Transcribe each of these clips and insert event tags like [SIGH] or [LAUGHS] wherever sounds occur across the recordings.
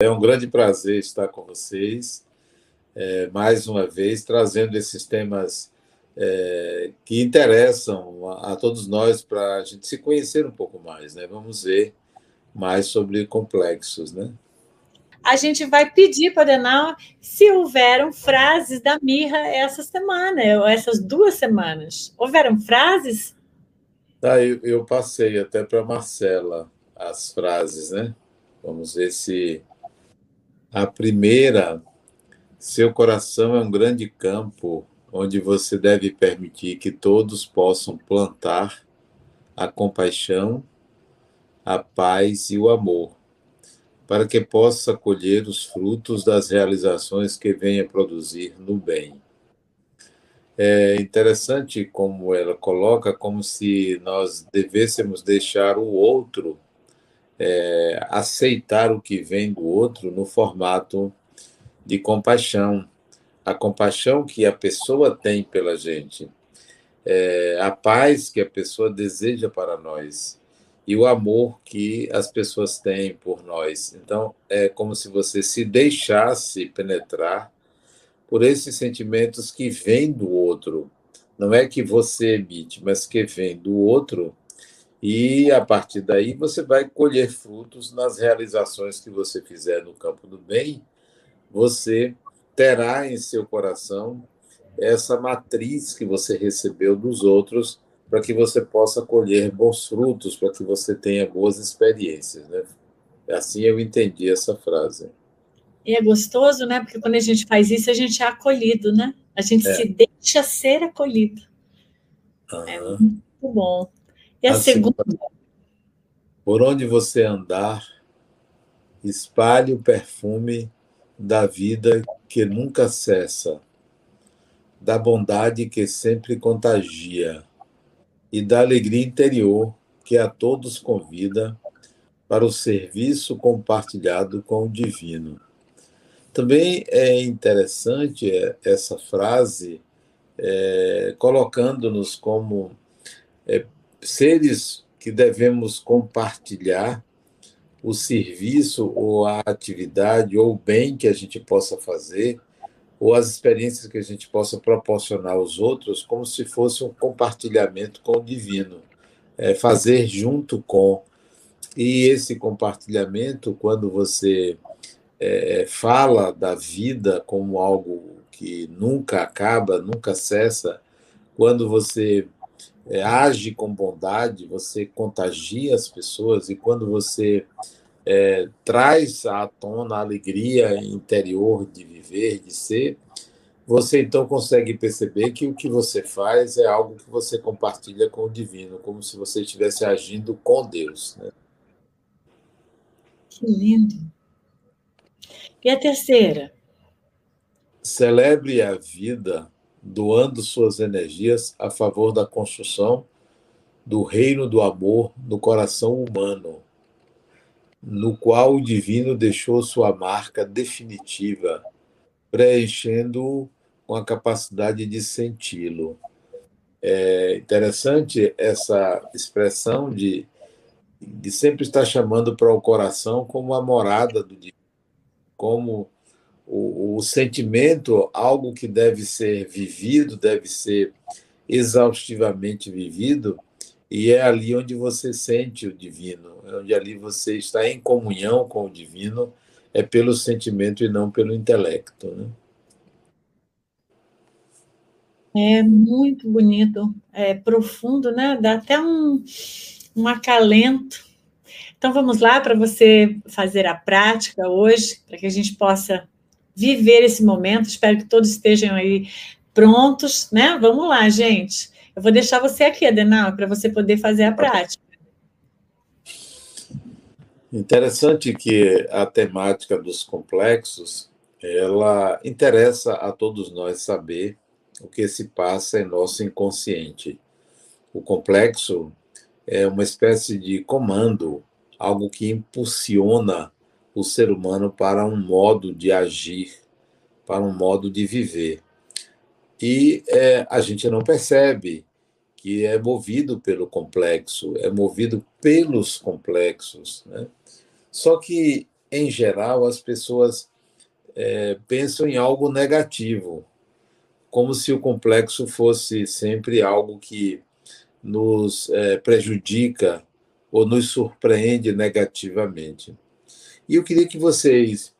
É um grande prazer estar com vocês, é, mais uma vez, trazendo esses temas é, que interessam a, a todos nós para a gente se conhecer um pouco mais. Né? Vamos ver mais sobre complexos. Né? A gente vai pedir para Denal se houveram frases da Mirra essa semana, ou essas duas semanas. Houveram frases? Ah, eu, eu passei até para Marcela as frases, né? Vamos ver se a primeira, seu coração é um grande campo onde você deve permitir que todos possam plantar a compaixão, a paz e o amor, para que possa colher os frutos das realizações que venha produzir no bem. É interessante como ela coloca, como se nós devêssemos deixar o outro é, aceitar o que vem do outro no formato de compaixão. A compaixão que a pessoa tem pela gente, é, a paz que a pessoa deseja para nós e o amor que as pessoas têm por nós. Então, é como se você se deixasse penetrar por esses sentimentos que vêm do outro. Não é que você emite, mas que vem do outro. E a partir daí você vai colher frutos nas realizações que você fizer no campo do bem. Você terá em seu coração essa matriz que você recebeu dos outros para que você possa colher bons frutos, para que você tenha boas experiências. Né? Assim eu entendi essa frase. E é gostoso, né? Porque quando a gente faz isso, a gente é acolhido, né? A gente é. se deixa ser acolhido. Uhum. É muito bom. E a, a segunda? segunda? Por onde você andar, espalhe o perfume da vida que nunca cessa, da bondade que sempre contagia e da alegria interior que a todos convida para o serviço compartilhado com o divino. Também é interessante é, essa frase, é, colocando-nos como é, seres que devemos compartilhar o serviço ou a atividade ou o bem que a gente possa fazer ou as experiências que a gente possa proporcionar aos outros como se fosse um compartilhamento com o divino, é, fazer junto com. E esse compartilhamento, quando você é, fala da vida como algo que nunca acaba, nunca cessa. Quando você é, age com bondade, você contagia as pessoas, e quando você é, traz à tona a alegria interior de viver, de ser, você então consegue perceber que o que você faz é algo que você compartilha com o divino, como se você estivesse agindo com Deus. Né? Que lindo! E a terceira? Celebre a vida doando suas energias a favor da construção do reino do amor no coração humano, no qual o divino deixou sua marca definitiva, preenchendo-o com a capacidade de senti-lo. É interessante essa expressão de, de sempre estar chamando para o coração como a morada do divino como o, o sentimento, algo que deve ser vivido, deve ser exaustivamente vivido, e é ali onde você sente o divino, é onde ali você está em comunhão com o divino, é pelo sentimento e não pelo intelecto. Né? É muito bonito, é profundo, né? Dá até um, um acalento então vamos lá para você fazer a prática hoje, para que a gente possa viver esse momento. Espero que todos estejam aí prontos, né? Vamos lá, gente. Eu vou deixar você aqui, Adenal, para você poder fazer a prática. Interessante que a temática dos complexos, ela interessa a todos nós saber o que se passa em nosso inconsciente. O complexo é uma espécie de comando algo que impulsiona o ser humano para um modo de agir, para um modo de viver. E é, a gente não percebe que é movido pelo complexo, é movido pelos complexos. Né? Só que em geral, as pessoas é, pensam em algo negativo, como se o complexo fosse sempre algo que nos é, prejudica ou nos surpreende negativamente. E eu queria que vocês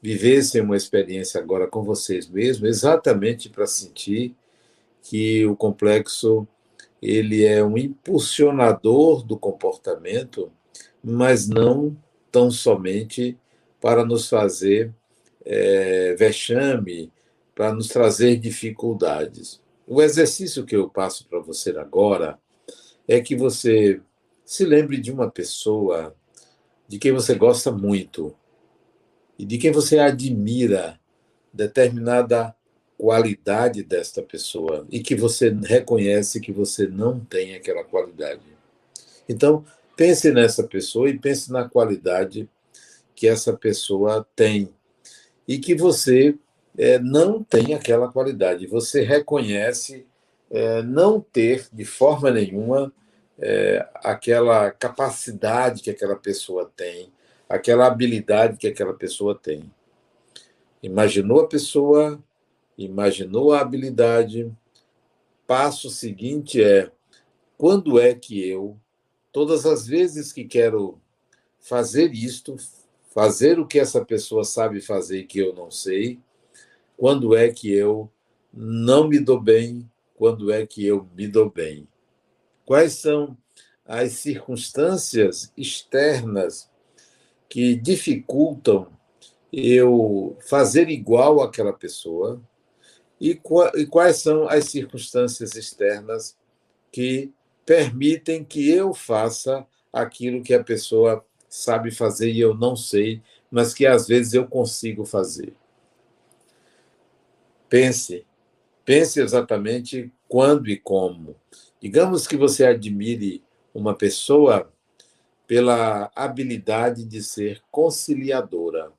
vivessem uma experiência agora com vocês mesmos, exatamente para sentir que o complexo ele é um impulsionador do comportamento, mas não tão somente para nos fazer é, vexame, para nos trazer dificuldades. O exercício que eu passo para você agora é que você se lembre de uma pessoa de quem você gosta muito e de quem você admira determinada qualidade desta pessoa e que você reconhece que você não tem aquela qualidade. Então, pense nessa pessoa e pense na qualidade que essa pessoa tem e que você é, não tem aquela qualidade. Você reconhece é, não ter de forma nenhuma é, aquela capacidade que aquela pessoa tem, aquela habilidade que aquela pessoa tem. Imaginou a pessoa, imaginou a habilidade. Passo seguinte é: quando é que eu, todas as vezes que quero fazer isto, fazer o que essa pessoa sabe fazer e que eu não sei, quando é que eu não me dou bem, quando é que eu me dou bem? Quais são as circunstâncias externas que dificultam eu fazer igual àquela pessoa e, quais são as circunstâncias externas que permitem que eu faça aquilo que a pessoa sabe fazer e eu não sei, mas que às vezes eu consigo fazer. Pense, pense exatamente quando e como. Digamos que você admire uma pessoa pela habilidade de ser conciliadora.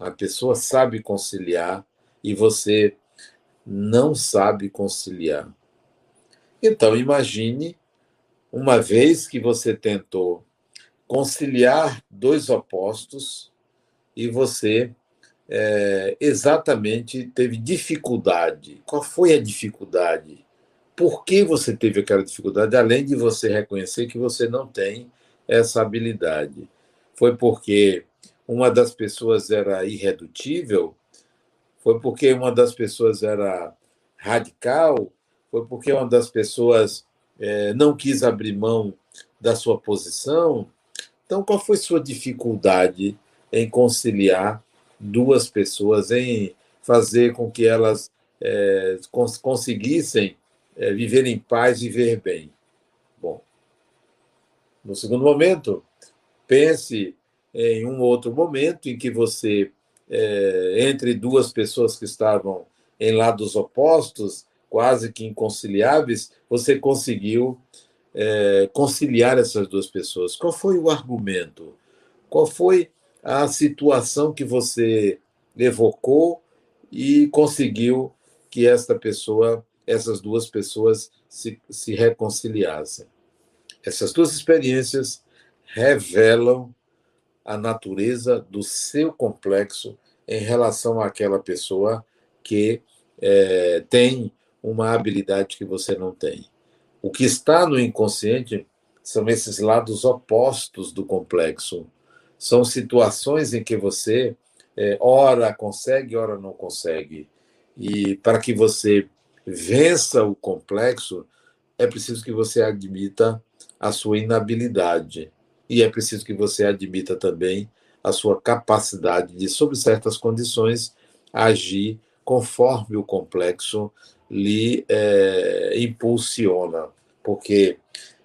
A pessoa sabe conciliar e você não sabe conciliar. Então, imagine uma vez que você tentou conciliar dois opostos e você é, exatamente teve dificuldade. Qual foi a dificuldade? Por que você teve aquela dificuldade, além de você reconhecer que você não tem essa habilidade? Foi porque uma das pessoas era irredutível? Foi porque uma das pessoas era radical? Foi porque uma das pessoas é, não quis abrir mão da sua posição? Então, qual foi sua dificuldade em conciliar duas pessoas, em fazer com que elas é, cons conseguissem é, viver em paz e viver bem? Bom, no segundo momento, pense em um outro momento em que você, é, entre duas pessoas que estavam em lados opostos, quase que inconciliáveis, você conseguiu é, conciliar essas duas pessoas? Qual foi o argumento? Qual foi a situação que você evocou e conseguiu que esta pessoa, essas duas pessoas se, se reconciliassem? Essas duas experiências revelam a natureza do seu complexo em relação àquela pessoa que é, tem uma habilidade que você não tem. O que está no inconsciente são esses lados opostos do complexo. São situações em que você, é, ora consegue, ora não consegue. E para que você vença o complexo, é preciso que você admita a sua inabilidade. E é preciso que você admita também a sua capacidade de, sob certas condições, agir conforme o complexo lhe é, impulsiona, porque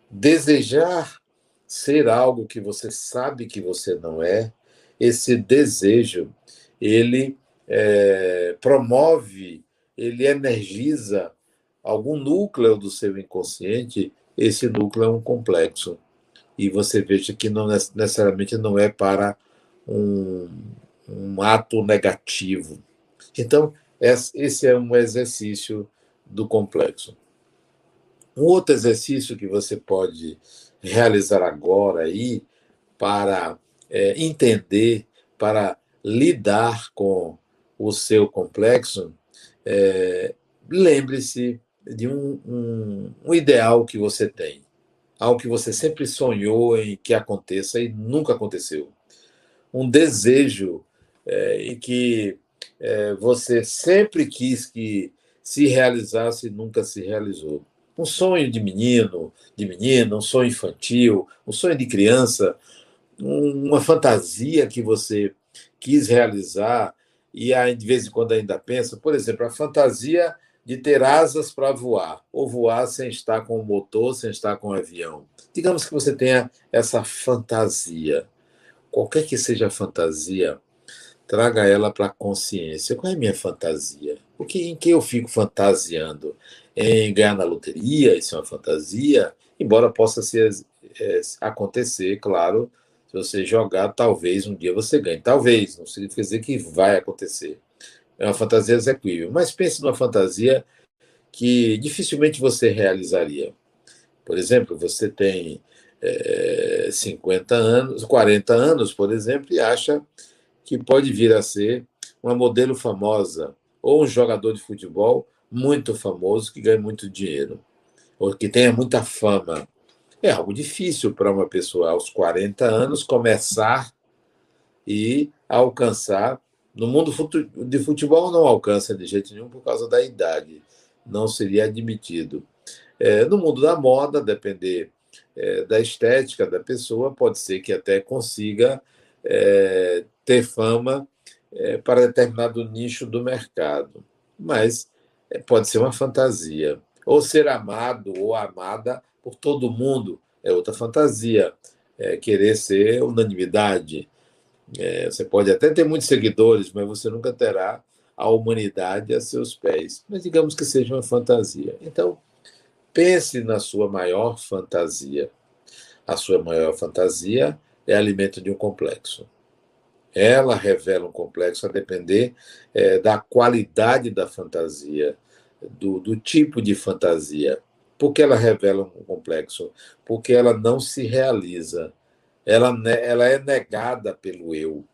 desejar ser algo que você sabe que você não é, esse desejo, ele é, promove, ele energiza algum núcleo do seu inconsciente, esse núcleo é um complexo. E você veja que não necessariamente não é para um, um ato negativo. Então, esse é um exercício do complexo. Um outro exercício que você pode realizar agora aí para é, entender para lidar com o seu complexo, é, lembre-se de um, um, um, ideal que você tem, algo que você sempre sonhou em que aconteça e nunca aconteceu, um desejo é, em que é, você sempre quis que se realizasse e nunca se realizou. Um sonho de menino, de menina, um sonho infantil, um sonho de criança, uma fantasia que você quis realizar e aí, de vez em quando ainda pensa, por exemplo, a fantasia de ter asas para voar, ou voar sem estar com o motor, sem estar com o avião. Digamos que você tenha essa fantasia. Qualquer que seja a fantasia, traga ela para a consciência. Qual é a minha fantasia? O que, em que eu fico fantasiando? Em ganhar na loteria, isso é uma fantasia, embora possa ser, é, acontecer, claro, se você jogar, talvez um dia você ganhe. Talvez, não significa dizer que vai acontecer. É uma fantasia execuível. Mas pense numa fantasia que dificilmente você realizaria. Por exemplo, você tem é, 50 anos, 40 anos, por exemplo, e acha que pode vir a ser uma modelo famosa ou um jogador de futebol muito famoso que ganhe muito dinheiro, ou que tenha muita fama. É algo difícil para uma pessoa aos 40 anos começar e alcançar. No mundo de futebol não alcança de jeito nenhum por causa da idade, não seria admitido. É, no mundo da moda, depender é, da estética da pessoa, pode ser que até consiga é, ter fama é, para determinado nicho do mercado, mas é, pode ser uma fantasia. Ou ser amado ou amada por todo mundo é outra fantasia. É, querer ser unanimidade. É, você pode até ter muitos seguidores, mas você nunca terá a humanidade a seus pés. Mas digamos que seja uma fantasia. Então, pense na sua maior fantasia. A sua maior fantasia é alimento de um complexo. Ela revela um complexo a depender é, da qualidade da fantasia, do, do tipo de fantasia. Por que ela revela um complexo? Porque ela não se realiza. Ela, ela é negada pelo eu.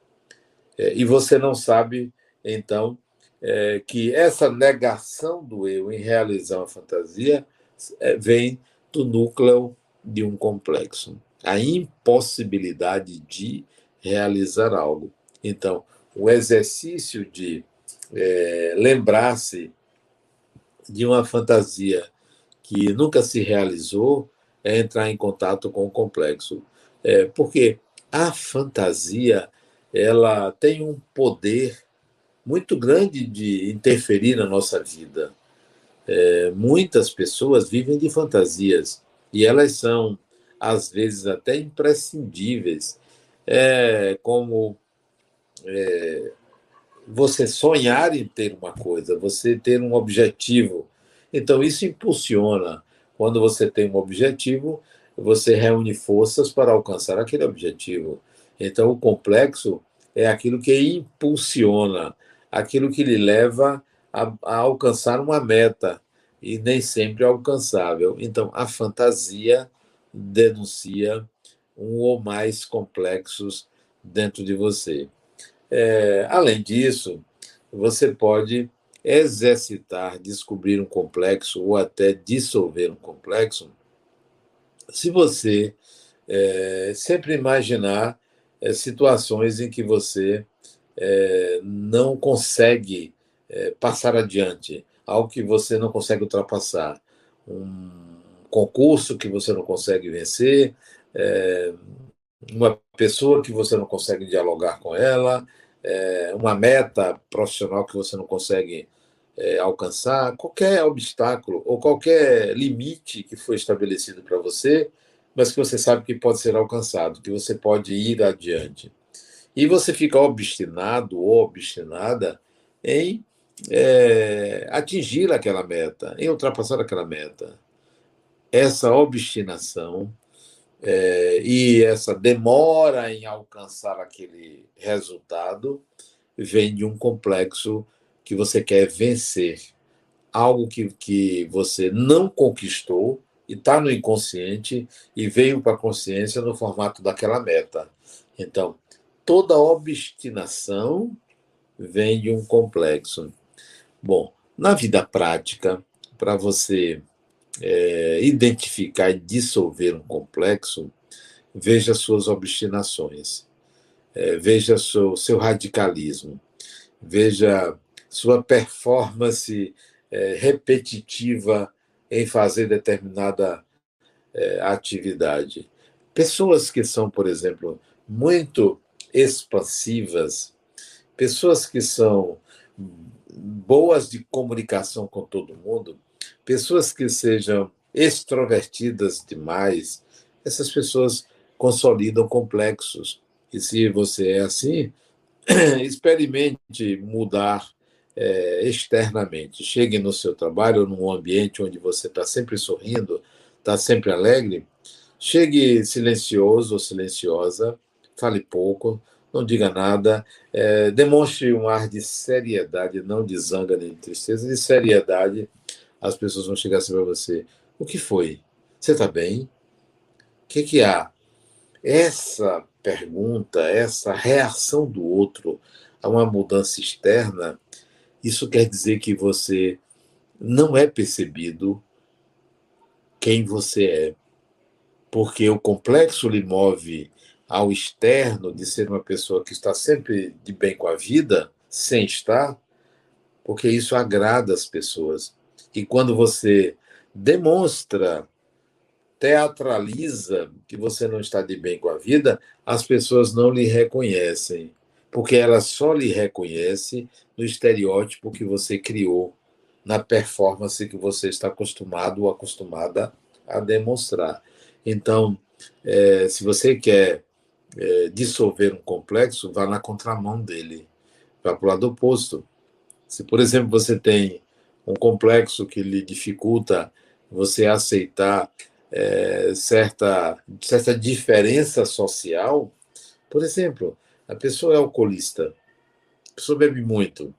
É, e você não sabe, então, é, que essa negação do eu em realizar uma fantasia é, vem do núcleo de um complexo. A impossibilidade de realizar algo. Então, o exercício de é, lembrar-se de uma fantasia que nunca se realizou é entrar em contato com o complexo. É, porque a fantasia ela tem um poder muito grande de interferir na nossa vida. É, muitas pessoas vivem de fantasias e elas são, às vezes, até imprescindíveis, é, como é, você sonhar em ter uma coisa, você ter um objetivo, então, isso impulsiona. Quando você tem um objetivo, você reúne forças para alcançar aquele objetivo. Então, o complexo é aquilo que impulsiona, aquilo que lhe leva a, a alcançar uma meta e nem sempre é alcançável. Então, a fantasia denuncia um ou mais complexos dentro de você. É, além disso, você pode exercitar, descobrir um complexo ou até dissolver um complexo, se você é, sempre imaginar é, situações em que você é, não consegue é, passar adiante, algo que você não consegue ultrapassar, um concurso que você não consegue vencer, é, uma pessoa que você não consegue dialogar com ela, é, uma meta profissional que você não consegue é, alcançar, qualquer obstáculo ou qualquer limite que foi estabelecido para você, mas que você sabe que pode ser alcançado, que você pode ir adiante. E você fica obstinado ou obstinada em é, atingir aquela meta, em ultrapassar aquela meta. Essa obstinação é, e essa demora em alcançar aquele resultado vem de um complexo que você quer vencer, algo que, que você não conquistou e está no inconsciente e veio para a consciência no formato daquela meta. Então, toda obstinação vem de um complexo. Bom, na vida prática, para você é, identificar e dissolver um complexo, veja suas obstinações, é, veja seu, seu radicalismo, veja sua performance é, repetitiva em fazer determinada é, atividade. Pessoas que são, por exemplo, muito expansivas, pessoas que são boas de comunicação com todo mundo, pessoas que sejam extrovertidas demais, essas pessoas consolidam complexos. E se você é assim, [CLEARS THROAT] experimente mudar é, externamente. Chegue no seu trabalho, num ambiente onde você está sempre sorrindo, está sempre alegre. Chegue silencioso ou silenciosa, fale pouco, não diga nada, é, demonstre um ar de seriedade, não de zanga nem de tristeza, de seriedade. As pessoas vão chegar assim para você: o que foi? Você está bem? O que, que há? Essa pergunta, essa reação do outro a uma mudança externa, isso quer dizer que você não é percebido quem você é. Porque o complexo lhe move ao externo de ser uma pessoa que está sempre de bem com a vida, sem estar, porque isso agrada as pessoas. E quando você demonstra, teatraliza que você não está de bem com a vida, as pessoas não lhe reconhecem, porque elas só lhe reconhecem no estereótipo que você criou, na performance que você está acostumado ou acostumada a demonstrar. Então, é, se você quer é, dissolver um complexo, vá na contramão dele, vá para o lado oposto. Se, por exemplo, você tem um complexo que lhe dificulta você aceitar é, certa, certa diferença social, por exemplo, a pessoa é alcoolista, a pessoa bebe muito,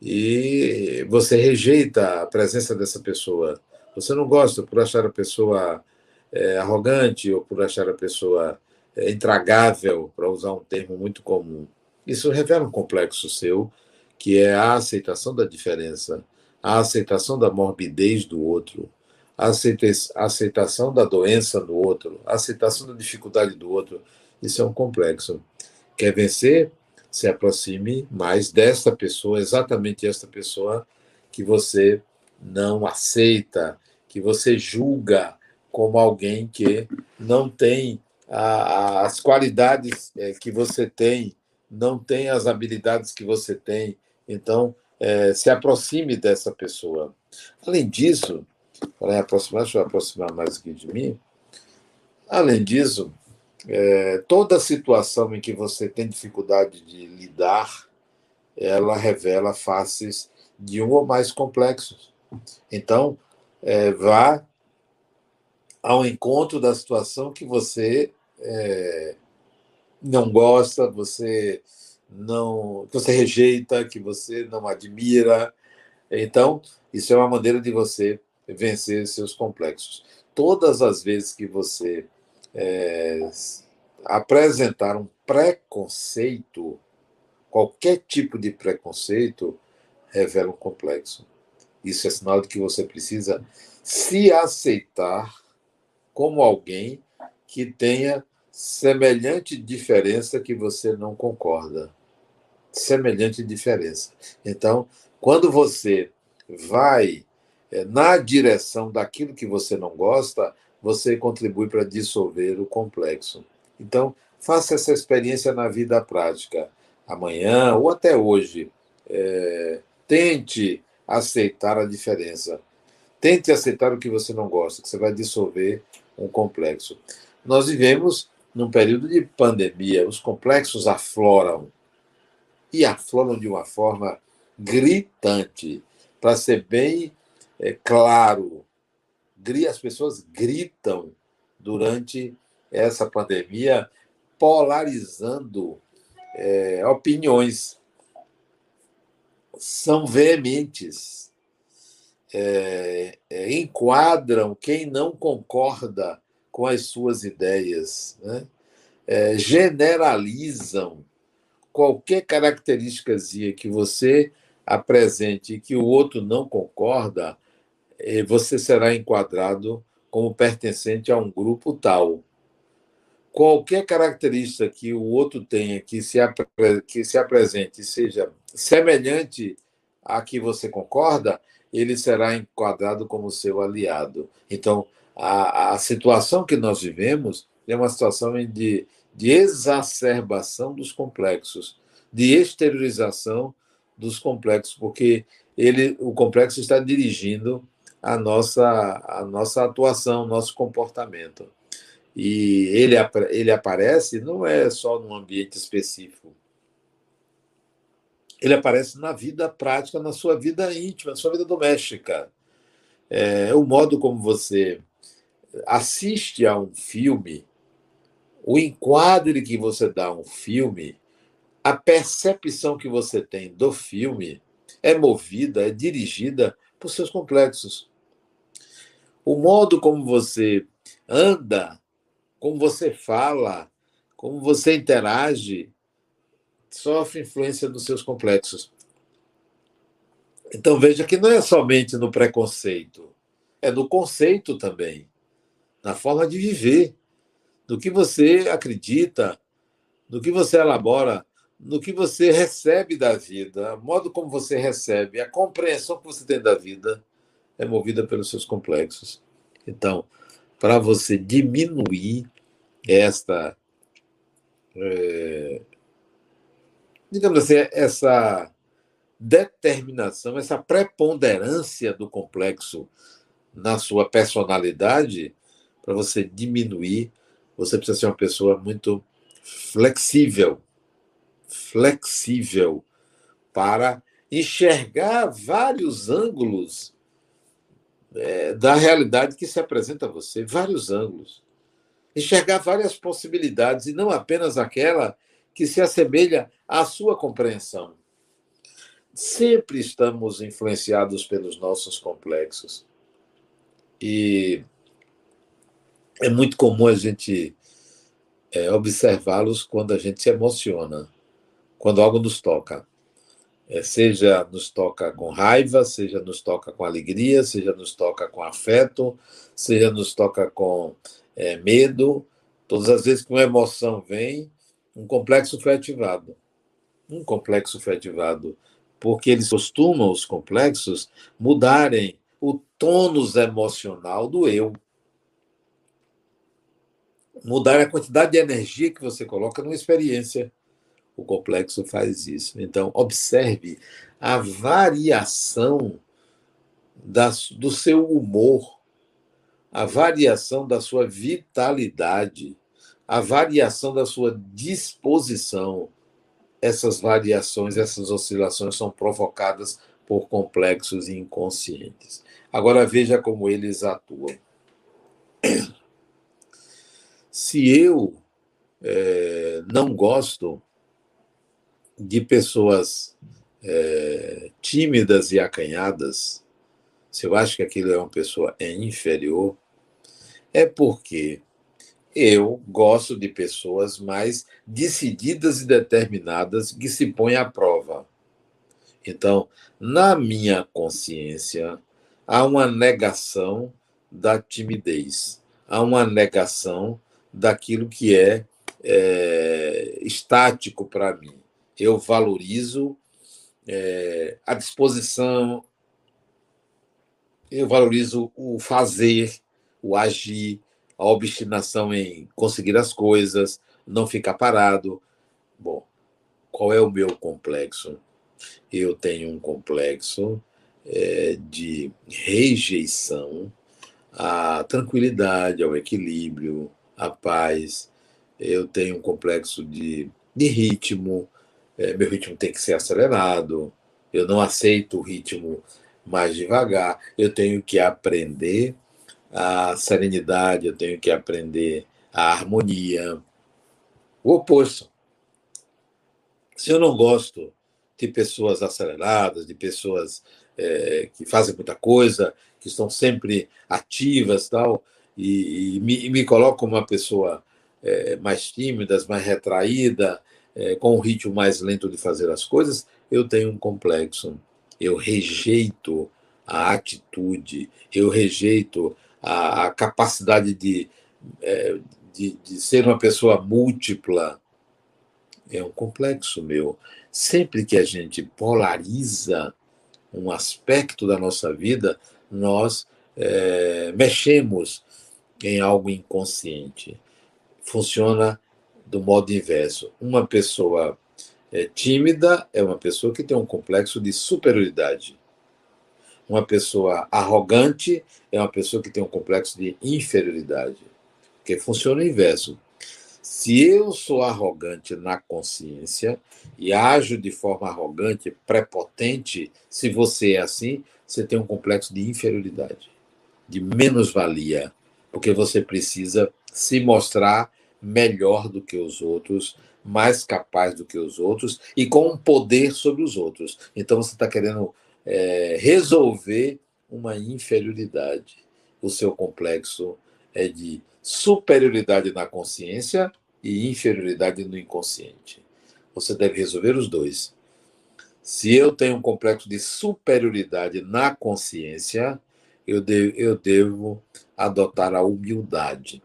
e você rejeita a presença dessa pessoa. Você não gosta por achar a pessoa é, arrogante ou por achar a pessoa é, intragável, para usar um termo muito comum. Isso revela um complexo seu, que é a aceitação da diferença, a aceitação da morbidez do outro, a aceitação da doença do outro, a aceitação da dificuldade do outro. Isso é um complexo. Quer vencer? Se aproxime mais desta pessoa, exatamente esta pessoa que você não aceita, que você julga como alguém que não tem a, as qualidades é, que você tem, não tem as habilidades que você tem. Então, é, se aproxime dessa pessoa. Além disso, para aproximar, deixa eu aproximar mais aqui de mim. Além disso, é, toda situação em que você tem dificuldade de lidar, ela revela faces de um ou mais complexos. Então, é, vá ao encontro da situação que você é, não gosta, você não, que você rejeita, que você não admira. Então, isso é uma maneira de você vencer seus complexos. Todas as vezes que você é, apresentar um preconceito, qualquer tipo de preconceito, revela um complexo. Isso é sinal de que você precisa se aceitar como alguém que tenha semelhante diferença que você não concorda. Semelhante diferença. Então, quando você vai é, na direção daquilo que você não gosta, você contribui para dissolver o complexo. Então, faça essa experiência na vida prática. Amanhã ou até hoje, é, tente aceitar a diferença. Tente aceitar o que você não gosta, que você vai dissolver um complexo. Nós vivemos num período de pandemia, os complexos afloram. E afloram de uma forma gritante. Para ser bem é, claro, as pessoas gritam durante essa pandemia, polarizando é, opiniões. São veementes, é, é, enquadram quem não concorda com as suas ideias. Né? é, generalizam qualquer característica que você apresente e que o outro não concorda, você será enquadrado como pertencente a um grupo tal. Qualquer característica que o outro tenha que se, que se apresente seja semelhante à que você concorda, ele será enquadrado como seu aliado. Então, a, a situação que nós vivemos é uma situação de, de exacerbação dos complexos, de exteriorização dos complexos, porque ele, o complexo está dirigindo a nossa, a nossa atuação, nosso comportamento. E ele, ele aparece não é só num ambiente específico. Ele aparece na vida prática, na sua vida íntima, na sua vida doméstica. É, o modo como você assiste a um filme, o enquadre que você dá a um filme, a percepção que você tem do filme é movida, é dirigida por seus complexos. O modo como você anda, como você fala, como você interage, sofre influência dos seus complexos. Então veja que não é somente no preconceito, é no conceito também, na forma de viver, no que você acredita, no que você elabora, no que você recebe da vida, o modo como você recebe, a compreensão que você tem da vida é movida pelos seus complexos. Então, para você diminuir esta, é, digamos assim, essa determinação, essa preponderância do complexo na sua personalidade, para você diminuir, você precisa ser uma pessoa muito flexível, flexível para enxergar vários ângulos é, da realidade que se apresenta a você, vários ângulos. Enxergar várias possibilidades e não apenas aquela que se assemelha à sua compreensão. Sempre estamos influenciados pelos nossos complexos. E é muito comum a gente é, observá-los quando a gente se emociona quando algo nos toca. É, seja nos toca com raiva, seja nos toca com alegria, seja nos toca com afeto, seja nos toca com é, medo. Todas as vezes que uma emoção vem, um complexo foi ativado. Um complexo foi ativado. Porque eles costumam, os complexos, mudarem o tônus emocional do eu. Mudar a quantidade de energia que você coloca numa experiência. O complexo faz isso. Então, observe a variação das, do seu humor, a variação da sua vitalidade, a variação da sua disposição. Essas variações, essas oscilações são provocadas por complexos inconscientes. Agora veja como eles atuam. Se eu é, não gosto de pessoas é, tímidas e acanhadas, se eu acho que aquilo é uma pessoa inferior, é porque eu gosto de pessoas mais decididas e determinadas que se põem à prova. Então, na minha consciência, há uma negação da timidez, há uma negação daquilo que é, é estático para mim eu valorizo é, a disposição, eu valorizo o fazer, o agir, a obstinação em conseguir as coisas, não ficar parado. Bom, qual é o meu complexo? Eu tenho um complexo é, de rejeição à tranquilidade, ao equilíbrio, à paz. Eu tenho um complexo de, de ritmo, é, meu ritmo tem que ser acelerado, eu não aceito o ritmo mais devagar, eu tenho que aprender a serenidade, eu tenho que aprender a harmonia. O oposto. Se eu não gosto de pessoas aceleradas, de pessoas é, que fazem muita coisa, que estão sempre ativas tal, e, e me, me coloco como uma pessoa é, mais tímidas, mais retraídas, é, com um ritmo mais lento de fazer as coisas, eu tenho um complexo. Eu rejeito a atitude, eu rejeito a, a capacidade de, é, de, de ser uma pessoa múltipla. É um complexo meu. Sempre que a gente polariza um aspecto da nossa vida, nós é, mexemos em algo inconsciente. Funciona do modo inverso. Uma pessoa é, tímida é uma pessoa que tem um complexo de superioridade. Uma pessoa arrogante é uma pessoa que tem um complexo de inferioridade. Porque funciona o inverso. Se eu sou arrogante na consciência e ajo de forma arrogante, prepotente, se você é assim, você tem um complexo de inferioridade, de menos-valia, porque você precisa se mostrar melhor do que os outros, mais capaz do que os outros e com um poder sobre os outros. Então você está querendo é, resolver uma inferioridade. O seu complexo é de superioridade na consciência e inferioridade no inconsciente. Você deve resolver os dois. Se eu tenho um complexo de superioridade na consciência, eu eu devo adotar a humildade.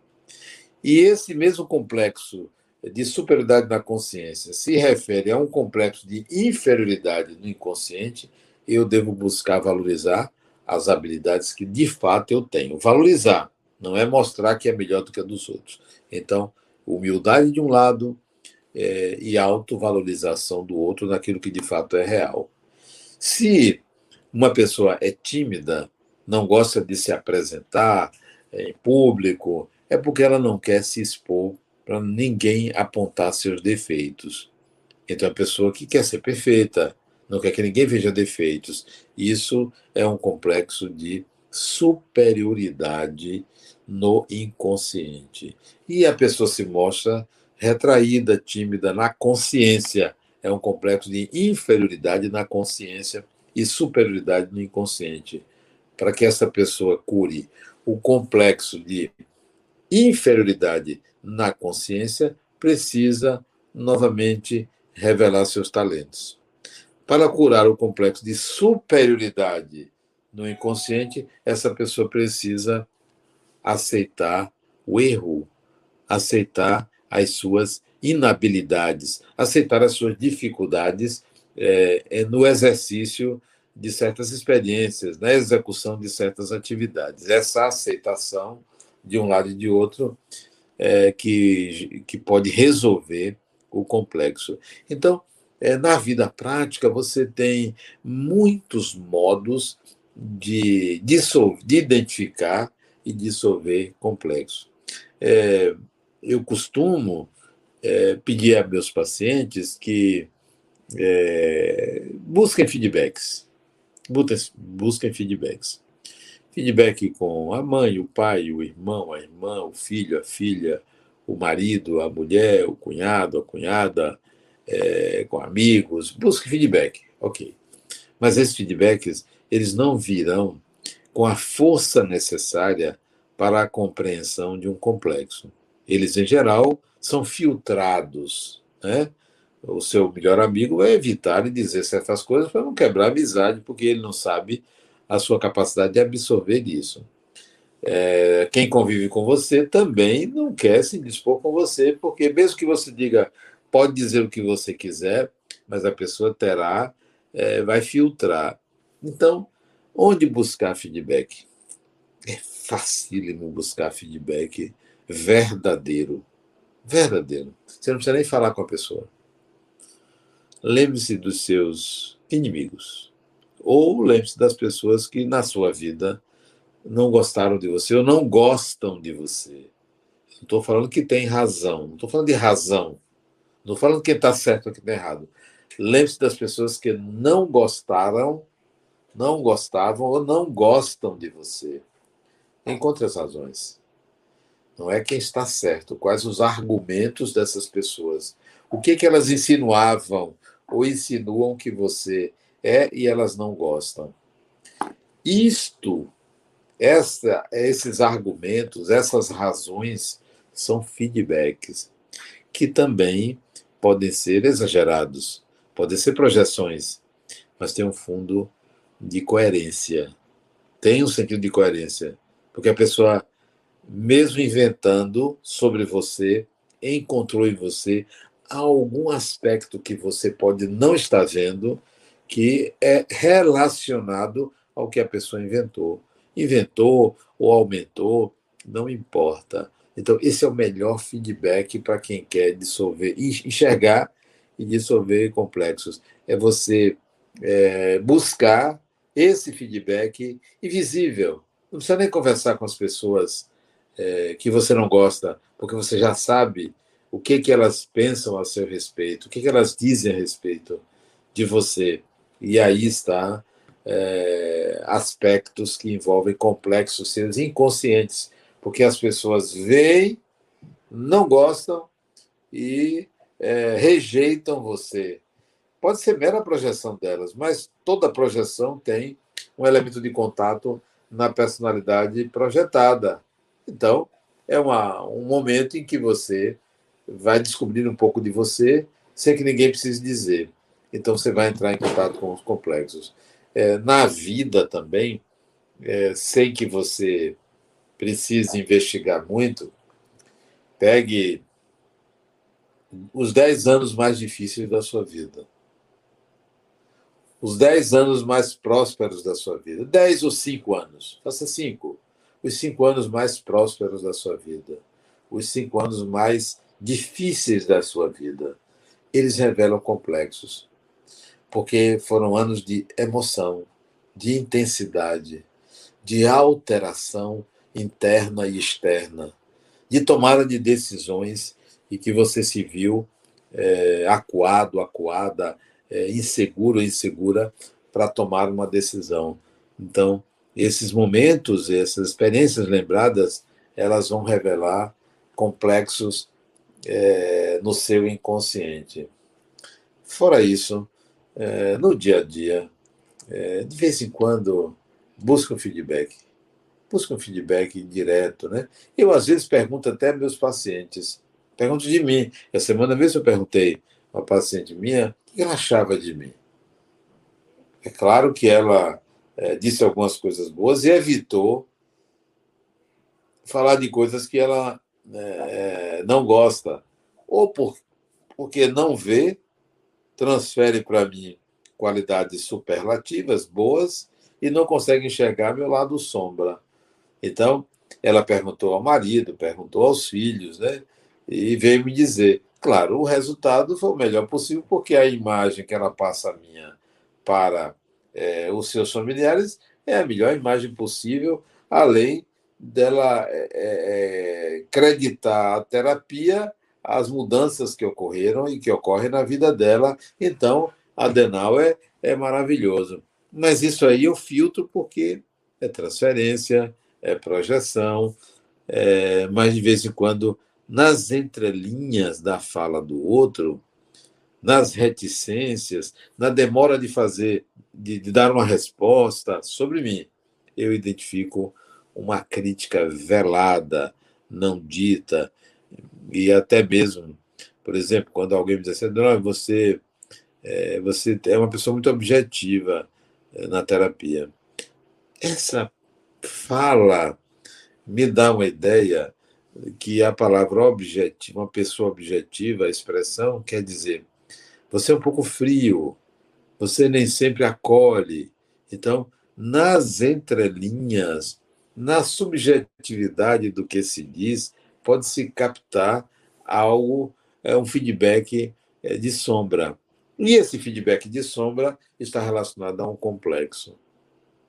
E esse mesmo complexo de superioridade na consciência se refere a um complexo de inferioridade no inconsciente, eu devo buscar valorizar as habilidades que de fato eu tenho. Valorizar não é mostrar que é melhor do que a dos outros. Então, humildade de um lado é, e autovalorização do outro naquilo que de fato é real. Se uma pessoa é tímida, não gosta de se apresentar é, em público, é porque ela não quer se expor para ninguém apontar seus defeitos. Então, a pessoa que quer ser perfeita, não quer que ninguém veja defeitos. Isso é um complexo de superioridade no inconsciente. E a pessoa se mostra retraída, tímida na consciência. É um complexo de inferioridade na consciência e superioridade no inconsciente. Para que essa pessoa cure o complexo de inferioridade na consciência, precisa novamente revelar seus talentos. Para curar o complexo de superioridade no inconsciente, essa pessoa precisa aceitar o erro, aceitar as suas inabilidades, aceitar as suas dificuldades é, no exercício de certas experiências, na execução de certas atividades. Essa aceitação, de um lado e de outro, é, que, que pode resolver o complexo. Então, é, na vida prática, você tem muitos modos de, dissolver, de identificar e dissolver complexo. É, eu costumo é, pedir a meus pacientes que é, busquem feedbacks. Busquem feedbacks. Feedback com a mãe, o pai, o irmão, a irmã, o filho, a filha, o marido, a mulher, o cunhado, a cunhada, é, com amigos. Busque feedback, ok. Mas esses feedbacks, eles não virão com a força necessária para a compreensão de um complexo. Eles, em geral, são filtrados. Né? O seu melhor amigo vai evitar e dizer certas coisas para não quebrar a amizade, porque ele não sabe a sua capacidade de absorver isso. É, quem convive com você também não quer se dispor com você, porque mesmo que você diga, pode dizer o que você quiser, mas a pessoa terá, é, vai filtrar. Então, onde buscar feedback? É facílimo buscar feedback verdadeiro. Verdadeiro. Você não precisa nem falar com a pessoa. Lembre-se dos seus inimigos. Ou lembre-se das pessoas que na sua vida não gostaram de você ou não gostam de você. Não estou falando que tem razão, não estou falando de razão. Não estou falando que está certo ou que está errado. Lembre-se das pessoas que não gostaram, não gostavam ou não gostam de você. Encontre as razões. Não é quem está certo, quais os argumentos dessas pessoas. O que, que elas insinuavam ou insinuam que você é e elas não gostam. Isto, essa, esses argumentos, essas razões são feedbacks, que também podem ser exagerados, podem ser projeções, mas tem um fundo de coerência. Tem um sentido de coerência. Porque a pessoa, mesmo inventando sobre você, encontrou em você algum aspecto que você pode não estar vendo que é relacionado ao que a pessoa inventou. Inventou ou aumentou, não importa. Então, esse é o melhor feedback para quem quer dissolver, enxergar e dissolver complexos. É você é, buscar esse feedback invisível. Não precisa nem conversar com as pessoas é, que você não gosta, porque você já sabe o que, que elas pensam a seu respeito, o que, que elas dizem a respeito de você. E aí está é, aspectos que envolvem complexos seres inconscientes, porque as pessoas veem, não gostam e é, rejeitam você. Pode ser mera projeção delas, mas toda projeção tem um elemento de contato na personalidade projetada. Então, é uma, um momento em que você vai descobrir um pouco de você sem que ninguém precise dizer. Então, você vai entrar em contato com os complexos. É, na vida também, é, sem que você precise investigar muito, pegue os 10 anos mais difíceis da sua vida. Os 10 anos mais prósperos da sua vida. 10 ou 5 anos. Faça 5. Os 5 anos mais prósperos da sua vida. Os 5 anos mais difíceis da sua vida. Eles revelam complexos. Porque foram anos de emoção, de intensidade, de alteração interna e externa, de tomada de decisões e que você se viu é, acuado, acuada, é, inseguro, insegura para tomar uma decisão. Então, esses momentos, essas experiências lembradas, elas vão revelar complexos é, no seu inconsciente. Fora isso, é, no dia a dia, é, de vez em quando, busca um feedback. Busca um feedback direto, né? Eu, às vezes, pergunto até meus pacientes, pergunto de mim. Essa semana mesmo eu perguntei a uma paciente minha o que ela achava de mim. É claro que ela é, disse algumas coisas boas e evitou falar de coisas que ela é, não gosta, ou por, porque não vê, transfere para mim qualidades superlativas, boas, e não consegue enxergar meu lado sombra. Então, ela perguntou ao marido, perguntou aos filhos, né? E veio me dizer: claro, o resultado foi o melhor possível, porque a imagem que ela passa minha para é, os seus familiares é a melhor imagem possível, além dela é, é, acreditar a terapia as mudanças que ocorreram e que ocorrem na vida dela. Então, a Denal é, é maravilhoso. Mas isso aí eu filtro porque é transferência, é projeção, é, mas de vez em quando, nas entrelinhas da fala do outro, nas reticências, na demora de fazer, de, de dar uma resposta sobre mim, eu identifico uma crítica velada, não dita, e até mesmo, por exemplo, quando alguém me diz assim, não, você, é, você é uma pessoa muito objetiva é, na terapia. Essa fala me dá uma ideia que a palavra objetivo, uma pessoa objetiva, a expressão, quer dizer, você é um pouco frio, você nem sempre acolhe. Então, nas entrelinhas, na subjetividade do que se diz, pode-se captar algo, é um feedback é, de sombra. E esse feedback de sombra está relacionado a um complexo.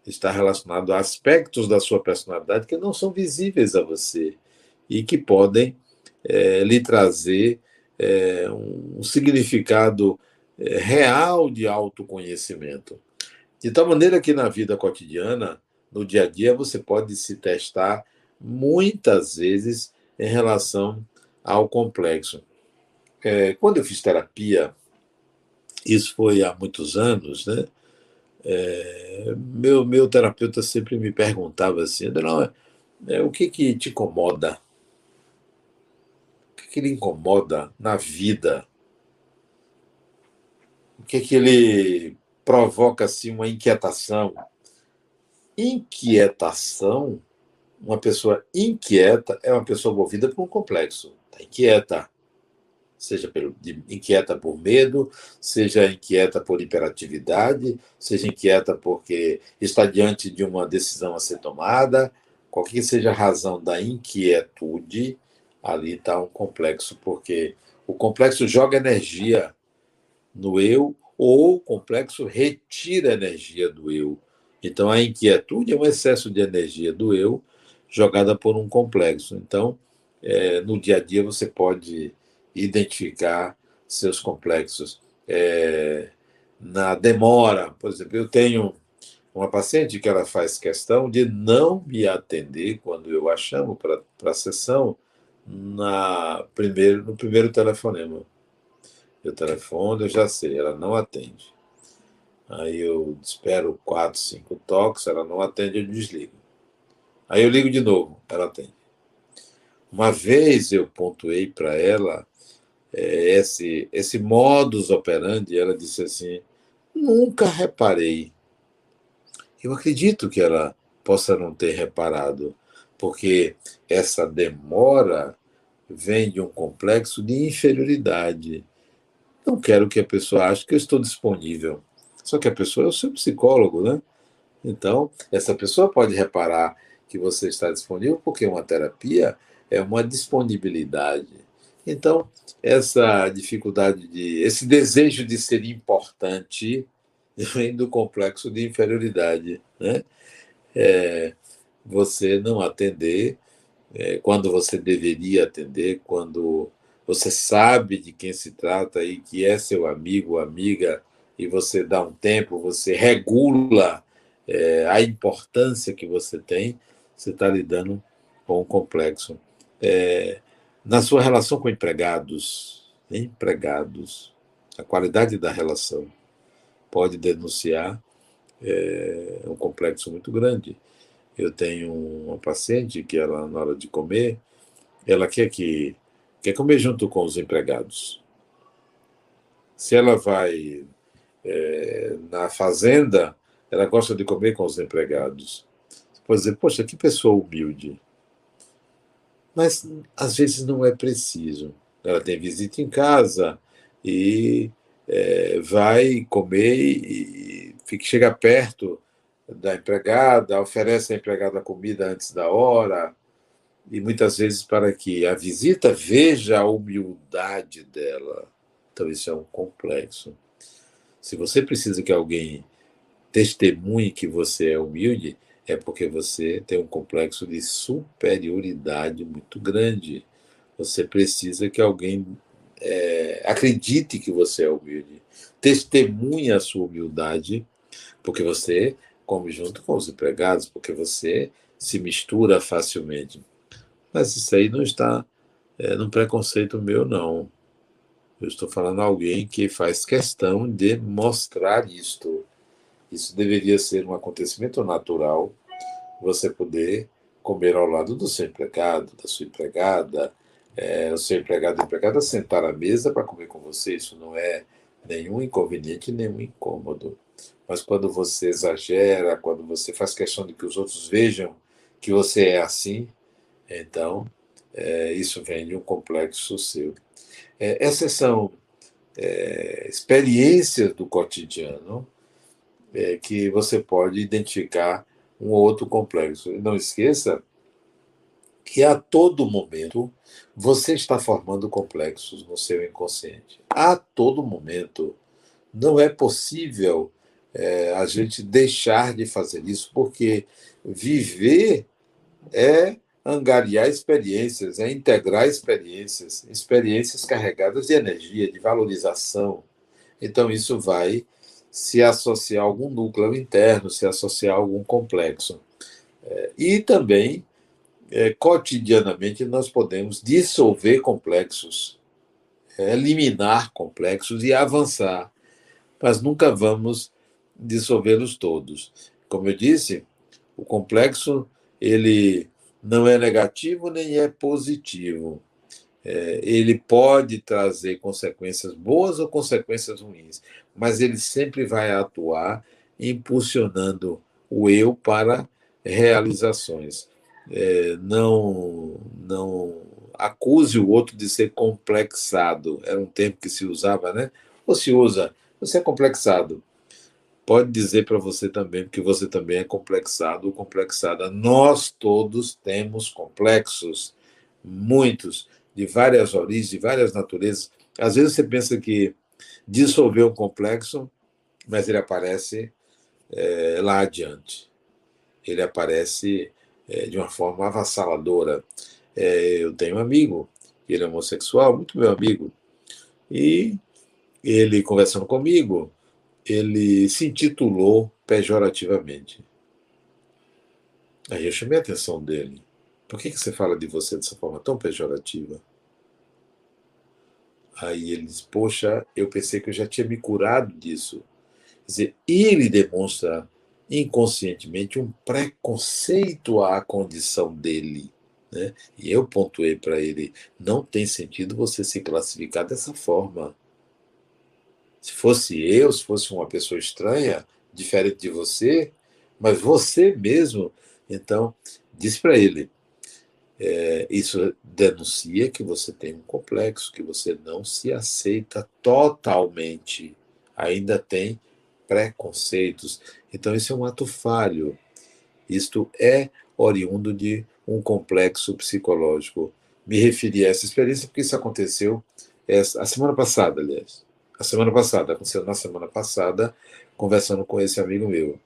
Está relacionado a aspectos da sua personalidade que não são visíveis a você e que podem é, lhe trazer é, um significado é, real de autoconhecimento. De tal maneira que na vida cotidiana, no dia a dia, você pode se testar muitas vezes em relação ao complexo. É, quando eu fiz terapia, isso foi há muitos anos, né? É, meu, meu terapeuta sempre me perguntava assim, não, é, o que, que te incomoda? que lhe incomoda na vida? O que, que ele provoca assim uma inquietação? Inquietação, uma pessoa inquieta é uma pessoa movida por um complexo, está inquieta. Seja pelo, inquieta por medo, seja inquieta por hiperatividade, seja inquieta porque está diante de uma decisão a ser tomada, qualquer que seja a razão da inquietude, ali está um complexo, porque o complexo joga energia no eu ou o complexo retira energia do eu. Então a inquietude é um excesso de energia do eu jogada por um complexo. Então, é, no dia a dia você pode identificar seus complexos. É, na demora, por exemplo, eu tenho uma paciente que ela faz questão de não me atender quando eu a chamo para a sessão na primeiro, no primeiro telefonema. Eu telefono, eu já sei, ela não atende. Aí eu espero quatro, cinco toques, ela não atende, eu desligo. Aí eu ligo de novo, ela atende. Uma vez eu pontuei para ela é, esse, esse modus operandi, ela disse assim: nunca reparei. Eu acredito que ela possa não ter reparado, porque essa demora vem de um complexo de inferioridade. Não quero que a pessoa ache que eu estou disponível. Só que a pessoa é o seu psicólogo, né? Então, essa pessoa pode reparar que você está disponível, porque uma terapia é uma disponibilidade. Então, essa dificuldade de. esse desejo de ser importante vem do complexo de inferioridade. Né? É, você não atender é, quando você deveria atender, quando você sabe de quem se trata e que é seu amigo amiga, e você dá um tempo, você regula é, a importância que você tem, você está lidando com um complexo. É, na sua relação com empregados, empregados, a qualidade da relação pode denunciar é, um complexo muito grande. Eu tenho uma paciente que ela, na hora de comer, ela quer que quer comer junto com os empregados. Se ela vai é, na fazenda, ela gosta de comer com os empregados. Pode dizer, poxa, que pessoa humilde. Mas às vezes não é preciso. Ela tem visita em casa e é, vai comer e, e chega perto da empregada, oferece à empregada comida antes da hora, e muitas vezes para que a visita veja a humildade dela. Então, isso é um complexo. Se você precisa que alguém testemunhe que você é humilde, é porque você tem um complexo de superioridade muito grande. Você precisa que alguém é, acredite que você é humilde, testemunhe a sua humildade, porque você come junto com os empregados, porque você se mistura facilmente. Mas isso aí não está é, num preconceito meu, não. Eu estou falando alguém que faz questão de mostrar isto. Isso deveria ser um acontecimento natural, você poder comer ao lado do seu empregado, da sua empregada, é, o seu empregado e empregada sentar à mesa para comer com você. Isso não é nenhum inconveniente, nenhum incômodo. Mas quando você exagera, quando você faz questão de que os outros vejam que você é assim, então é, isso vem de um complexo seu. É, essas são é, experiências do cotidiano é, que você pode identificar um outro complexo. E não esqueça que a todo momento você está formando complexos no seu inconsciente. A todo momento. Não é possível é, a gente deixar de fazer isso, porque viver é angariar experiências, é integrar experiências, experiências carregadas de energia, de valorização. Então, isso vai se associar a algum núcleo interno, se associar a algum complexo. É, e também, é, cotidianamente, nós podemos dissolver complexos, é, eliminar complexos e avançar, mas nunca vamos dissolvê-los todos. Como eu disse, o complexo ele não é negativo nem é positivo. É, ele pode trazer consequências boas ou consequências ruins, mas ele sempre vai atuar impulsionando o eu para realizações. É, não, não acuse o outro de ser complexado. Era um termo que se usava, né? Ou se usa, você é complexado. Pode dizer para você também, porque você também é complexado ou complexada. Nós todos temos complexos, muitos, de várias origens, de várias naturezas. Às vezes você pensa que dissolveu um complexo, mas ele aparece é, lá adiante. Ele aparece é, de uma forma avassaladora. É, eu tenho um amigo, ele é homossexual, muito meu amigo, e ele, conversando comigo, ele se intitulou pejorativamente. Aí eu chamei a atenção dele. Por que, que você fala de você dessa forma tão pejorativa? Aí ele diz: Poxa, eu pensei que eu já tinha me curado disso. Quer dizer, ele demonstra inconscientemente um preconceito à condição dele. Né? E eu pontuei para ele: não tem sentido você se classificar dessa forma. Se fosse eu, se fosse uma pessoa estranha, diferente de você, mas você mesmo, então, disse para ele: é, isso denuncia que você tem um complexo, que você não se aceita totalmente, ainda tem preconceitos. Então, isso é um ato falho. Isto é oriundo de um complexo psicológico. Me referi a essa experiência porque isso aconteceu essa, a semana passada, aliás. A semana passada, aconteceu na semana passada, conversando com esse amigo meu.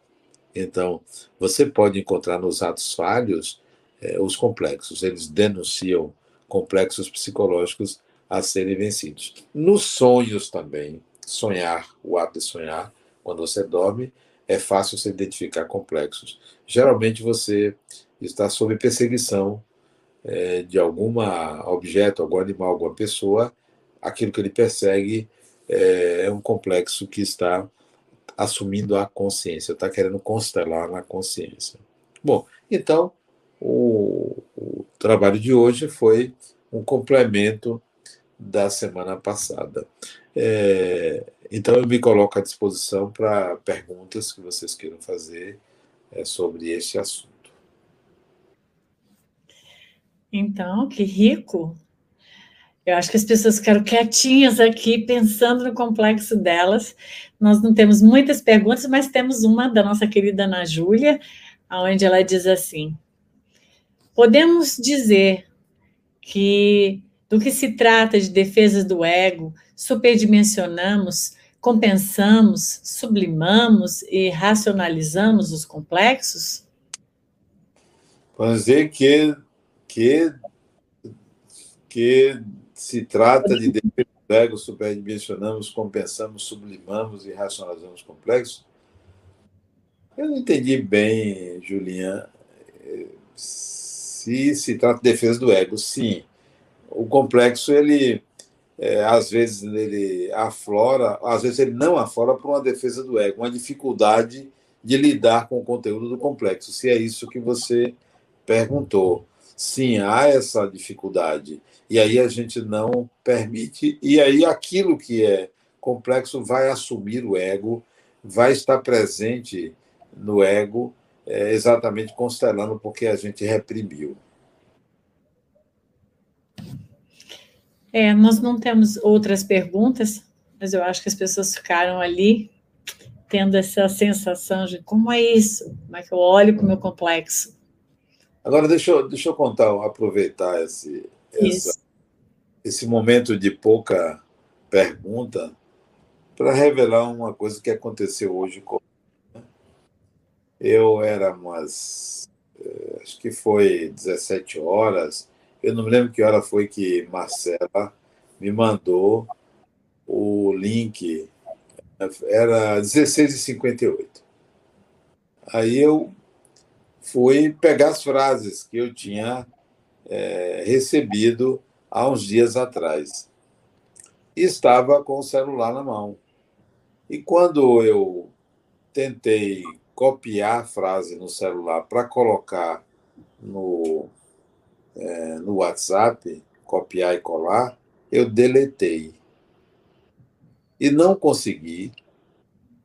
Então, você pode encontrar nos atos falhos eh, os complexos. Eles denunciam complexos psicológicos a serem vencidos. Nos sonhos também, sonhar, o ato de sonhar, quando você dorme, é fácil você identificar complexos. Geralmente você está sob perseguição é, de algum objeto, algum animal, alguma pessoa, aquilo que ele persegue é, é um complexo que está assumindo a consciência, está querendo constelar na consciência. Bom, então o, o trabalho de hoje foi um complemento da semana passada. É, então eu me coloco à disposição para perguntas que vocês queiram fazer é, sobre este assunto. Então, que rico. Eu acho que as pessoas ficaram quietinhas aqui, pensando no complexo delas. Nós não temos muitas perguntas, mas temos uma da nossa querida Ana Júlia, onde ela diz assim: Podemos dizer que, do que se trata de defesas do ego, superdimensionamos, compensamos, sublimamos e racionalizamos os complexos? Podemos dizer que, que, que se trata de defesa do ego, superdimensionamos, compensamos, sublimamos e racionalizamos complexos? Eu não entendi bem, Julinha. Se se trata de defesa do ego, sim. O complexo, ele, é, às vezes, ele aflora, às vezes ele não aflora por uma defesa do ego, uma dificuldade de lidar com o conteúdo do complexo, se é isso que você perguntou. Sim, há essa dificuldade e aí a gente não permite, e aí aquilo que é complexo vai assumir o ego, vai estar presente no ego, é, exatamente constelando porque a gente reprimiu. É, nós não temos outras perguntas, mas eu acho que as pessoas ficaram ali tendo essa sensação de como é isso, como é que eu olho para o meu complexo. Agora, deixa eu, deixa eu contar, aproveitar esse, essa, esse momento de pouca pergunta para revelar uma coisa que aconteceu hoje comigo. Eu era umas. Eh, acho que foi 17 horas. Eu não me lembro que hora foi que Marcela me mandou o link. Era 16h58. Aí eu fui pegar as frases que eu tinha é, recebido há uns dias atrás. Estava com o celular na mão. E quando eu tentei copiar a frase no celular para colocar no, é, no WhatsApp, copiar e colar, eu deletei. E não consegui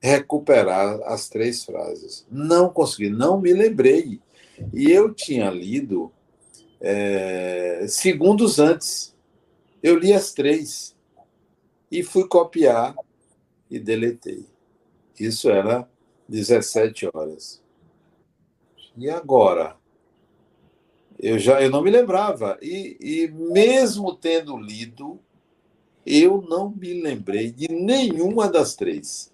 recuperar as três frases. Não consegui, não me lembrei. E eu tinha lido é, segundos antes. Eu li as três e fui copiar e deletei. Isso era 17 horas. E agora? Eu já eu não me lembrava. E, e mesmo tendo lido, eu não me lembrei de nenhuma das três.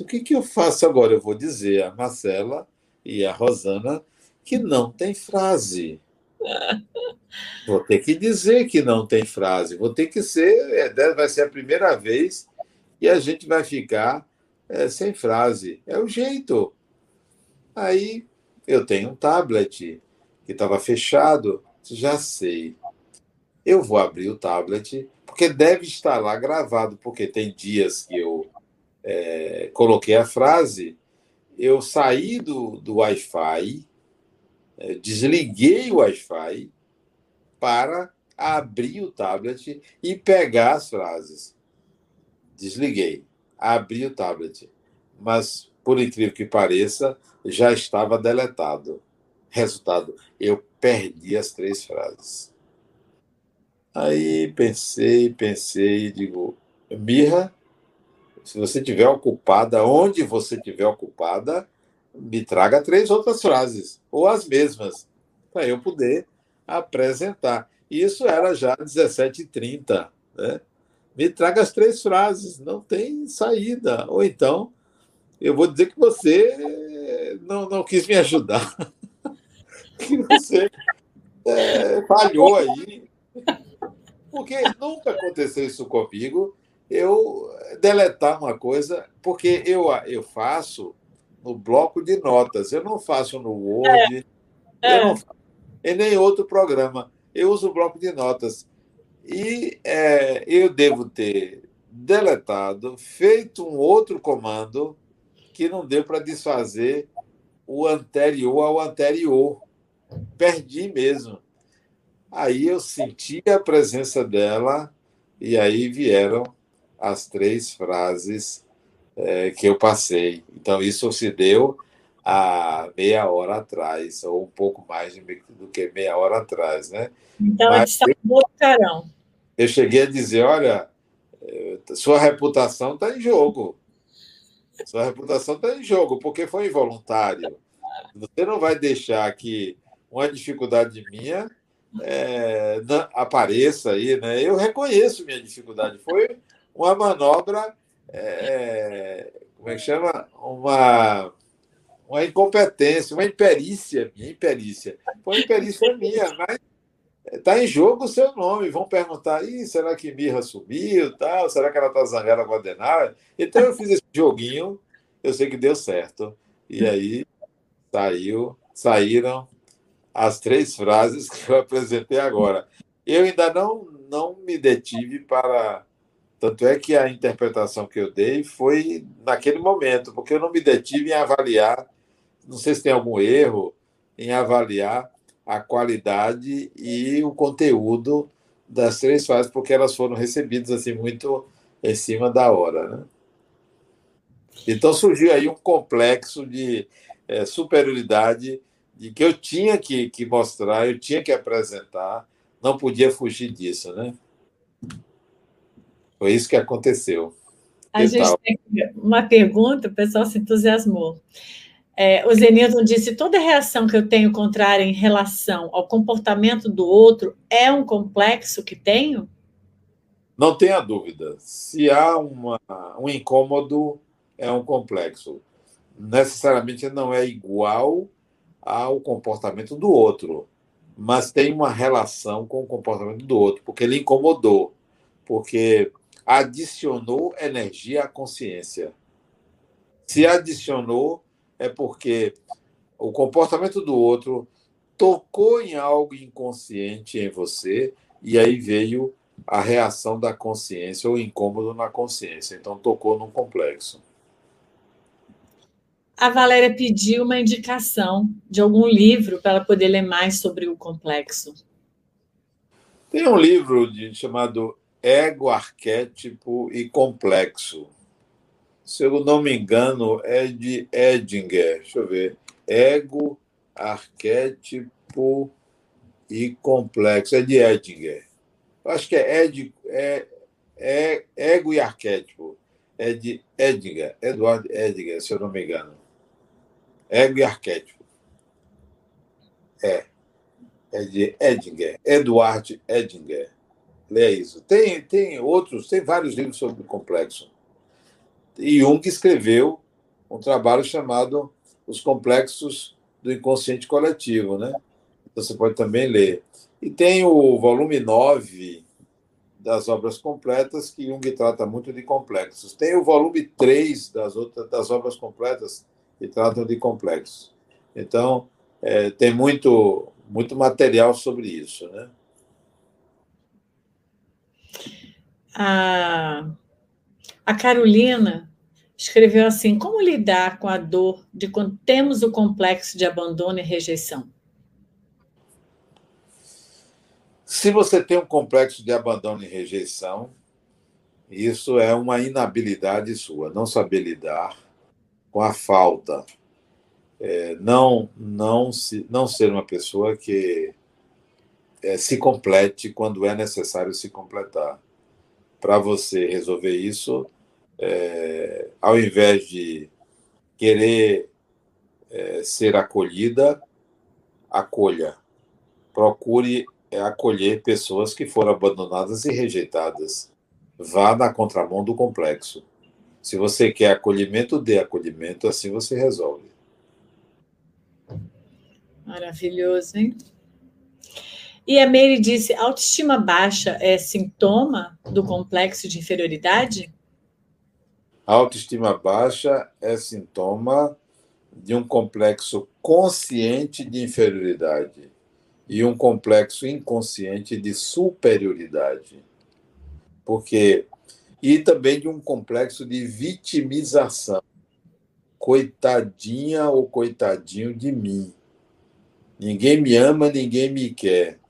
O que, que eu faço agora? Eu vou dizer a Marcela e a Rosana que não tem frase. [LAUGHS] Vou ter que dizer que não tem frase. Vou ter que ser. É, vai ser a primeira vez e a gente vai ficar é, sem frase. É o jeito. Aí eu tenho um tablet que estava fechado. Já sei. Eu vou abrir o tablet, porque deve estar lá gravado, porque tem dias que eu é, coloquei a frase, eu saí do, do Wi-Fi, é, desliguei o Wi-Fi para abrir o tablet e pegar as frases. Desliguei, abri o tablet. Mas, por incrível que pareça, já estava deletado. Resultado, eu perdi as três frases. Aí pensei, pensei, digo, Mirra, se você tiver ocupada, onde você tiver ocupada, me traga três outras frases, ou as mesmas, para eu poder apresentar. Isso era já 17h30. Né? Me traga as três frases, não tem saída. Ou então, eu vou dizer que você não, não quis me ajudar, [LAUGHS] que você é, falhou aí. Porque nunca aconteceu isso comigo eu deletar uma coisa, porque eu, eu faço no bloco de notas, eu não faço no Word, é. eu não faço em nem outro programa. Eu uso o bloco de notas. E é, eu devo ter deletado, feito um outro comando que não deu para desfazer o anterior ao anterior. Perdi mesmo. Aí eu senti a presença dela e aí vieram as três frases é, que eu passei. Então, isso se deu há meia hora atrás, ou um pouco mais do que meia hora atrás, né? Então, Mas, está muito carão. Eu cheguei a dizer, olha, eh, sua reputação está em jogo. Sua reputação está em jogo, porque foi involuntário. Você não vai deixar que uma dificuldade minha é, apareça aí, né? Eu reconheço minha dificuldade. Foi uma manobra, é, como é que chama? Uma, uma incompetência, uma imperícia minha, imperícia. Foi imperícia minha, mas está em jogo o seu nome. Vão perguntar, Ih, será que Mirra subiu? Tal? Será que ela está zangada com a Denara? Então eu fiz esse joguinho, eu sei que deu certo. E aí saiu, saíram as três frases que eu apresentei agora. Eu ainda não, não me detive para tanto é que a interpretação que eu dei foi naquele momento, porque eu não me detive em avaliar, não sei se tem algum erro, em avaliar a qualidade e o conteúdo das três fases, porque elas foram recebidas assim muito em cima da hora. Né? Então surgiu aí um complexo de é, superioridade de que eu tinha que, que mostrar, eu tinha que apresentar, não podia fugir disso, né? Foi isso que aconteceu. A gente tal? tem uma pergunta, o pessoal se entusiasmou. É, o Zenilton disse: toda reação que eu tenho contrária em relação ao comportamento do outro é um complexo que tenho? Não tenha dúvida. Se há uma, um incômodo, é um complexo. Necessariamente não é igual ao comportamento do outro, mas tem uma relação com o comportamento do outro, porque ele incomodou. Porque adicionou energia à consciência. Se adicionou, é porque o comportamento do outro tocou em algo inconsciente em você e aí veio a reação da consciência ou incômodo na consciência. Então, tocou num complexo. A Valéria pediu uma indicação de algum livro para ela poder ler mais sobre o complexo. Tem um livro de, chamado Ego, Arquétipo e Complexo. Se eu não me engano, é de Edinger. Deixa eu ver. Ego, Arquétipo e Complexo. É de Edinger. Acho que é, Ed, é, é Ego e Arquétipo. É de Edinger, Eduardo Edinger, se eu não me engano. Ego e Arquétipo. É. É de Edinger, Eduard Edinger. Leia isso. Tem, tem outros, tem vários livros sobre o complexo. E Jung escreveu um trabalho chamado Os Complexos do Inconsciente Coletivo, né? Então você pode também ler. E tem o volume 9 das obras completas, que Jung trata muito de complexos. Tem o volume 3 das, outras, das obras completas, que tratam de complexos. Então, é, tem muito, muito material sobre isso. Né? A, a Carolina escreveu assim: Como lidar com a dor de quando temos o complexo de abandono e rejeição? Se você tem um complexo de abandono e rejeição, isso é uma inabilidade sua, não saber lidar com a falta, é, não não se, não ser uma pessoa que é, se complete quando é necessário se completar. Para você resolver isso, é, ao invés de querer é, ser acolhida, acolha. Procure é acolher pessoas que foram abandonadas e rejeitadas. Vá na contramão do complexo. Se você quer acolhimento, dê acolhimento, assim você resolve. Maravilhoso, hein? E a Mary disse: autoestima baixa é sintoma do complexo de inferioridade? Autoestima baixa é sintoma de um complexo consciente de inferioridade e um complexo inconsciente de superioridade. Porque e também de um complexo de vitimização. Coitadinha ou coitadinho de mim. Ninguém me ama, ninguém me quer.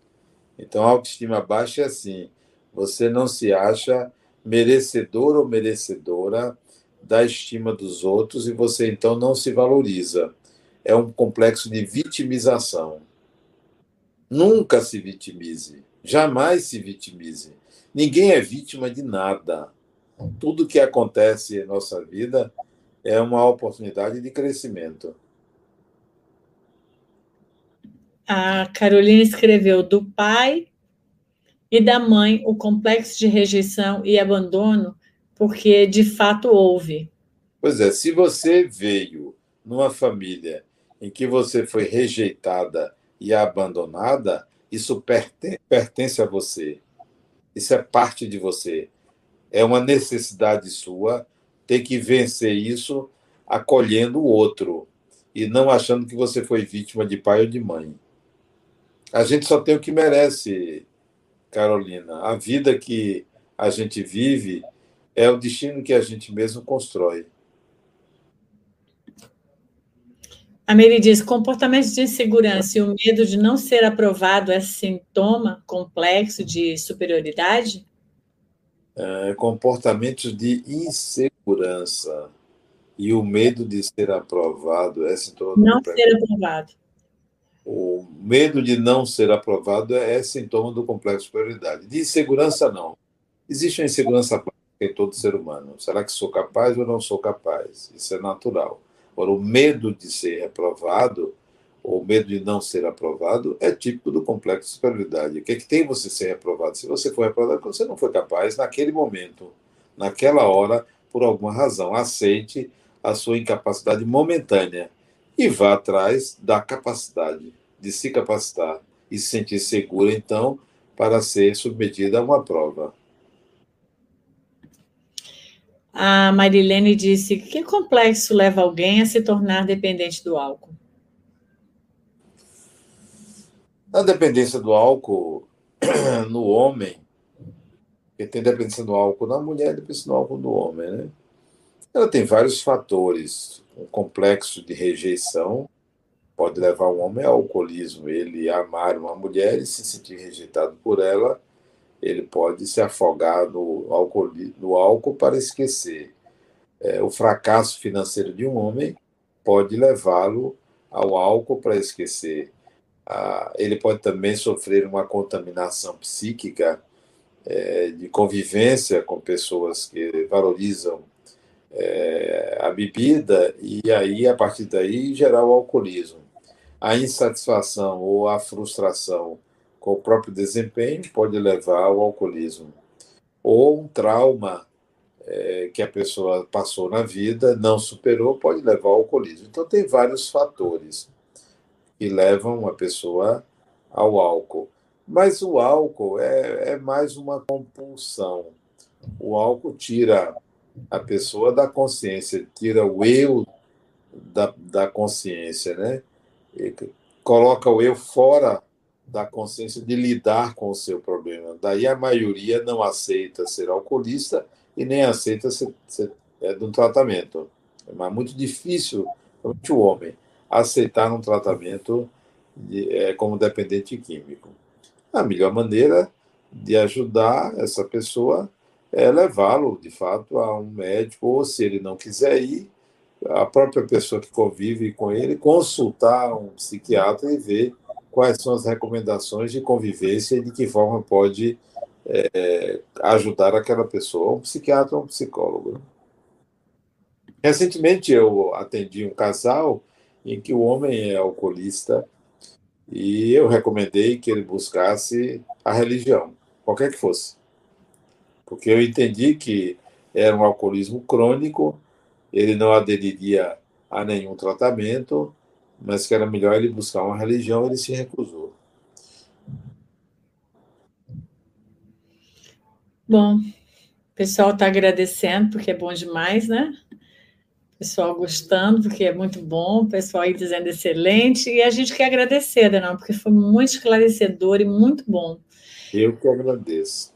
Então, autoestima baixa é assim: você não se acha merecedor ou merecedora da estima dos outros e você então não se valoriza. É um complexo de vitimização. Nunca se vitimize, jamais se vitimize. Ninguém é vítima de nada. Tudo que acontece em nossa vida é uma oportunidade de crescimento. A Carolina escreveu do pai e da mãe o complexo de rejeição e abandono, porque de fato houve. Pois é, se você veio numa família em que você foi rejeitada e abandonada, isso pertence a você. Isso é parte de você. É uma necessidade sua ter que vencer isso acolhendo o outro e não achando que você foi vítima de pai ou de mãe. A gente só tem o que merece, Carolina. A vida que a gente vive é o destino que a gente mesmo constrói. A Mary diz: comportamento de insegurança e o medo de não ser aprovado é sintoma complexo de superioridade? É, comportamentos de insegurança e o medo de ser aprovado é sintoma não do ser aprovado. O medo de não ser aprovado é sintoma do complexo de superioridade. De insegurança, não. Existe uma insegurança em todo ser humano. Será que sou capaz ou não sou capaz? Isso é natural. Agora, o medo de ser reprovado, ou medo de não ser aprovado, é típico do complexo de superioridade. O que, é que tem você ser reprovado? Se você for reprovado, é você não foi capaz naquele momento, naquela hora, por alguma razão. Aceite a sua incapacidade momentânea e vá atrás da capacidade de se capacitar e se sentir segura, então, para ser submetida a uma prova. A Marilene disse: que complexo leva alguém a se tornar dependente do álcool? A dependência do álcool [CLEARS THROAT] no homem, porque tem dependência do álcool na mulher, dependência do álcool no homem, né? Ela tem vários fatores. Um complexo de rejeição pode levar um homem ao alcoolismo, ele amar uma mulher e se sentir rejeitado por ela ele pode se afogar no álcool, no álcool para esquecer. É, o fracasso financeiro de um homem pode levá-lo ao álcool para esquecer. Ah, ele pode também sofrer uma contaminação psíquica é, de convivência com pessoas que valorizam é, a bebida e aí, a partir daí, gerar o alcoolismo. A insatisfação ou a frustração com o próprio desempenho pode levar ao alcoolismo. Ou um trauma é, que a pessoa passou na vida, não superou, pode levar ao alcoolismo. Então, tem vários fatores que levam a pessoa ao álcool. Mas o álcool é, é mais uma compulsão. O álcool tira a pessoa da consciência, tira o eu da, da consciência, né? E coloca o eu fora da consciência de lidar com o seu problema. Daí a maioria não aceita ser alcoolista e nem aceita ser, ser é, de um tratamento. É muito difícil, o homem, aceitar um tratamento de, é, como dependente químico. A melhor maneira de ajudar essa pessoa é levá-lo, de fato, a um médico, ou se ele não quiser ir, a própria pessoa que convive com ele consultar um psiquiatra e ver quais são as recomendações de convivência e de que forma pode é, ajudar aquela pessoa, um psiquiatra ou um psicólogo. Né? Recentemente eu atendi um casal em que o homem é alcoolista e eu recomendei que ele buscasse a religião, qualquer que fosse. Porque eu entendi que era um alcoolismo crônico, ele não aderiria a nenhum tratamento, mas que era melhor ele buscar uma religião, ele se recusou. Bom, o pessoal está agradecendo, porque é bom demais, né? O pessoal gostando, porque é muito bom, o pessoal aí dizendo excelente, e a gente quer agradecer, Danão, porque foi muito esclarecedor e muito bom. Eu que agradeço.